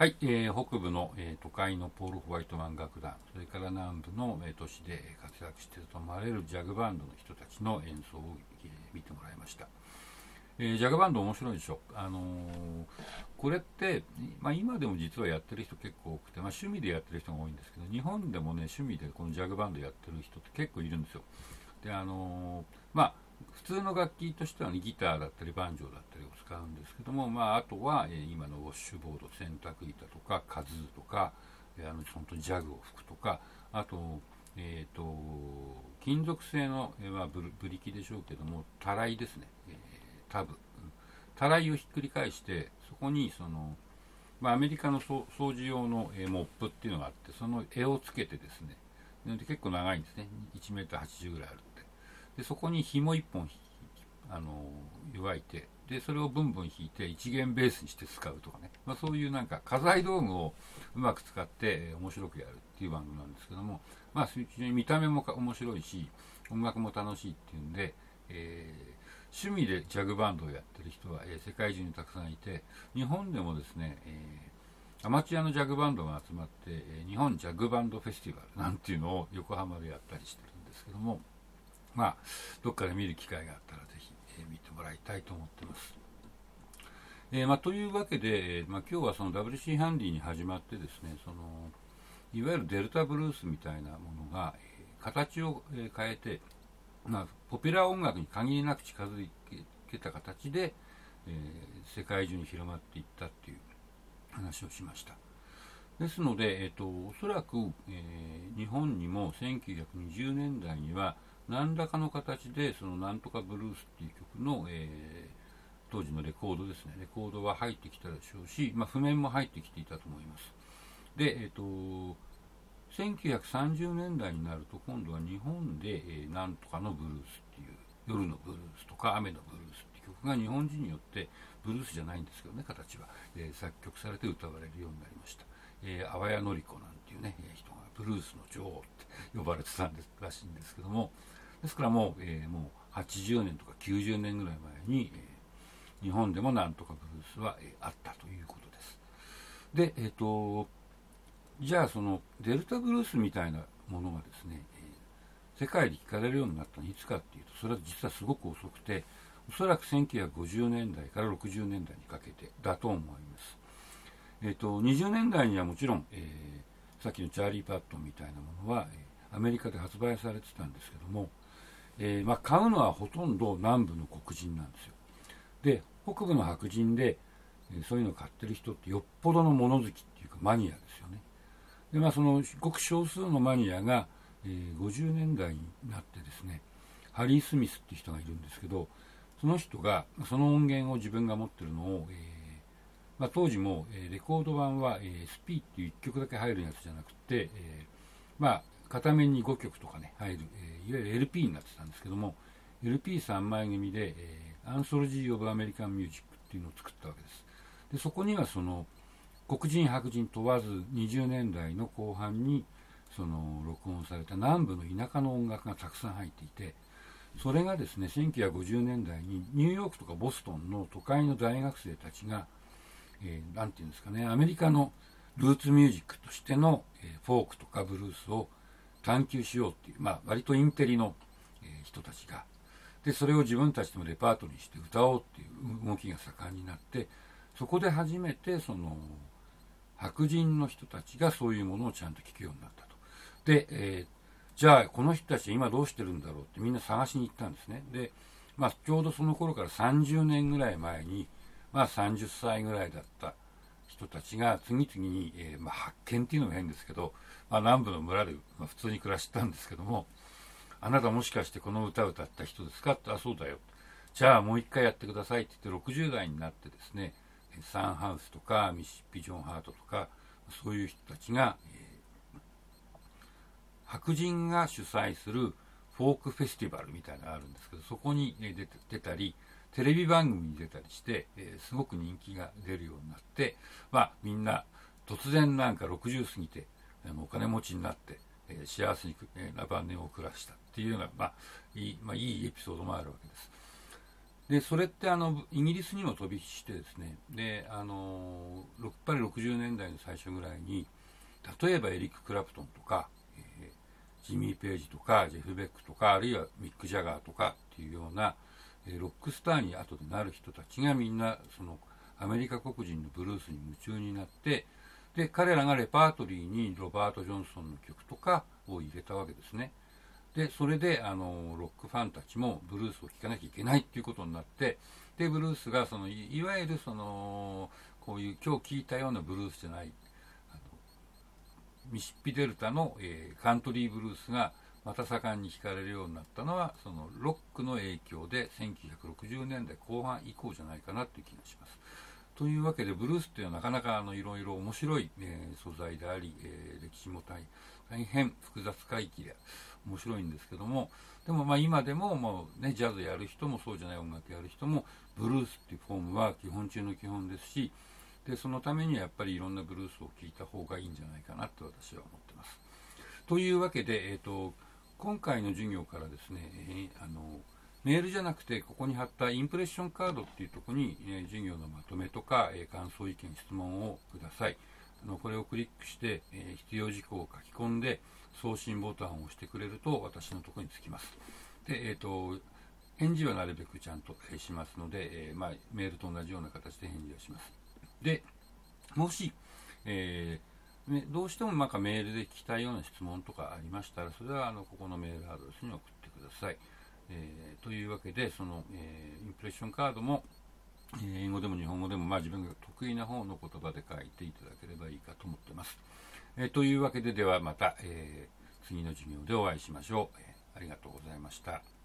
はい、えー北部の、えー都会のポール・ホワイトマン楽団それから南部の、えー都市で活躍していると思われるジャグバンドの人たちの演奏を、えー見てもらいました、えージャグバンド面白いでしょ、あのーこれって、まあ、今でも実はやってる人結構多くて、まあ、趣味でやってる人が多いんですけど日本でもね趣味でこのジャグバンドやってる人って結構いるんですよ。であのーまあ普通の楽器としては、ね、ギターだったりバンジョーだったり使うんですけども、まあ、あとは、えー今のウォッシュボード洗濯板とかカズーとか、えーあの本当にジャグを吹くとかあと,、えー、と金属製の、えーまあ、ブブリキでしょうけどもたらいですね、えータブ。たらいをひっくり返してそこにその、まあ、アメリカの掃除用の、えーモップっていうのがあってその柄をつけてですね。で結構長いんですね。1メートル80ぐらいあるって。でそこに紐1本あの湯いてでそれをブンブン引いて一元ベースにして使うとかね、まあ、そういうなんか家財道具をうまく使って面白くやるっていう番組なんですけども、まあ、非常に見た目も面白いし音楽も楽しいっていうんで、えー趣味でジャグバンドをやってる人は、え世界中にたくさんいて日本でもですね、えーアマチュアのジャグバンドが集まって、え日本ジャグバンドフェスティバルなんていうのを横浜でやったりしてるんですけども。まあどっかで見る機会があったらぜひ、えー見てもらいたいと思ってます。えーまあ、というわけで、まあ、今日はその WC ハンディに始まってですねそのいわゆるデルタブルースみたいなものが、えー形を、え変えて、まあ、ポピュラー音楽に限りなく近づけた形で、え世界中に広まっていったっていう話をしましたですので、えー、とおそらく、え日本にも1920年代には何らかの形でそのなんとかブルースっていう曲の、えー当時のレコードですね。レコードは入ってきたでしょうし、まあ、譜面も入ってきていたと思います。で、えー、と1930年代になると今度は日本で、えーなんとかのブルースっていう夜のブルースとか雨のブルースっていう曲が日本人によってブルースじゃないんですけどね形は、えー作曲されて歌われるようになりました、えー、淡谷のり子なんていうね、人がブルースの女王って呼ばれてたんですらしいんですけどもですからもう,、えーもう80年とか90年ぐらい前に、えー日本でもなんとかブルースは、えーあったということです。でえっ、とじゃあそのデルタブルースみたいなものがですね、え世界で聞かれるようになったのはいつかっていうとそれは実はすごく遅くておそらく1950年代から60年代にかけてだと思います、えー、と20年代にはもちろん、えーさっきのチャーリー・パットンみたいなものは、えーアメリカで発売されてたんですけども、えーまあ、買うのはほとんど南部の黒人なんですよ。で北部の白人で、えーそういうのを買ってる人ってよっぽどの物好きっていうかマニアですよね。でまあそのごく少数のマニアが、えー50年代になってですねハリー・スミスっていう人がいるんですけどその人がその音源を自分が持ってるのを、えーまあ、当時も、えーレコード版は、えー、スピーっていう1曲だけ入るやつじゃなくて、えーまあ片面に5曲とかね入る、えーいわゆる LP になってたんですけども LP3 枚組で、えーアンソロジー・オブ・アメリカン・ミュージックっていうのを作ったわけです。でそこにはその黒人白人問わず20年代の後半にその録音された南部の田舎の音楽がたくさん入っていてそれがですね1950年代にニューヨークとかボストンの都会の大学生たちが、えーなんていうんですかねアメリカのルーツミュージックとしての、えーフォークとかブルースを探求しようっていう、まあ、割とインテリの、えー人たちがでそれを自分たちのレパートリーにして歌おうっていう動きが盛んになってそこで初めてその白人の人たちがそういうものをちゃんと聞くようになったと。で、えーじゃあこの人たち今どうしてるんだろうってみんな探しに行ったんですね。で、まあ、ちょうどその頃から30年ぐらい前に、まあ、30歳ぐらいだった人たちが次々に、えーまあ、発見っていうのも変ですけど、まあ、南部の村で、ま、普通に暮らしてたんですけどもあなたもしかしてこの歌を歌った人ですか？ってあそうだよ。じゃあもう一回やってくださいって言って60代になってですねサンハウスとかミシシッピ・ジョン・ハートとかそういう人たちが、えー白人が主催するフォークフェスティバルみたいなのがあるんですけどそこにえー出て出たりテレビ番組に出たりして、えーすごく人気が出るようになって、まあ、みんな突然なんか60過ぎてお金持ちになって、え幸せに、えー晩年を暮らしたっていうような、まあいいまあ、いいエピソードもあるわけです。でそれってあのイギリスにも飛び火してですねであのやっぱり60年代の最初ぐらいに例えばエリック・クラプトンとか、えー、ジミー・ページとかジェフ・ベックとかあるいはミック・ジャガーとかっていうような、えー、ロックスターに後でなる人たちがみんなそのアメリカ黒人のブルースに夢中になってで彼らがレパートリーにロバート・ジョンソンの曲とかを入れたわけですねでそれであのロックファンたちもブルースを聴かなきゃいけないっていうことになってでブルースがそのいわゆるそのこういう今日聴いたようなブルースじゃないあのミシッピデルタの、えー、カントリーブルースがまた盛んに弾かれるようになったのはそのロックの影響で1960年代後半以降じゃないかなという気がします。というわけでブルースっていうのはなかなかあのいろいろ面白い、えー、素材であり、えー、歴史も大大変複雑回帰で面白いんですけどもでもまあ今でももう、ね、ジャズやる人もそうじゃない音楽やる人もブルースっていうフォームは基本中の基本ですしでそのためにはやっぱりいろんなブルースを聴いた方がいいんじゃないかなと私は思ってます。というわけで、えーと、今回の授業からですね、えー、あのメールじゃなくてここに貼ったインプレッションカードっていうところに、え、授業のまとめとか、え、感想意見質問をください。あのこれをクリックして、え必要事項を書き込んで送信ボタンを押してくれると私のところにつきます。で、えーと、返事はなるべくちゃんとしますので、えまあ、メールと同じような形で返事をします。でもし、えーね、どうしてもなんかメールで聞きたいような質問とかありましたらそれはあのここのメールアドレスに送ってください。えー、というわけでその、えー、インプレッションカードも、え英語でも日本語でも、まあ、自分が得意な方の言葉で書いていただければいいかと思ってます。えというわけでではまた、え次の授業でお会いしましょう、えありがとうございました。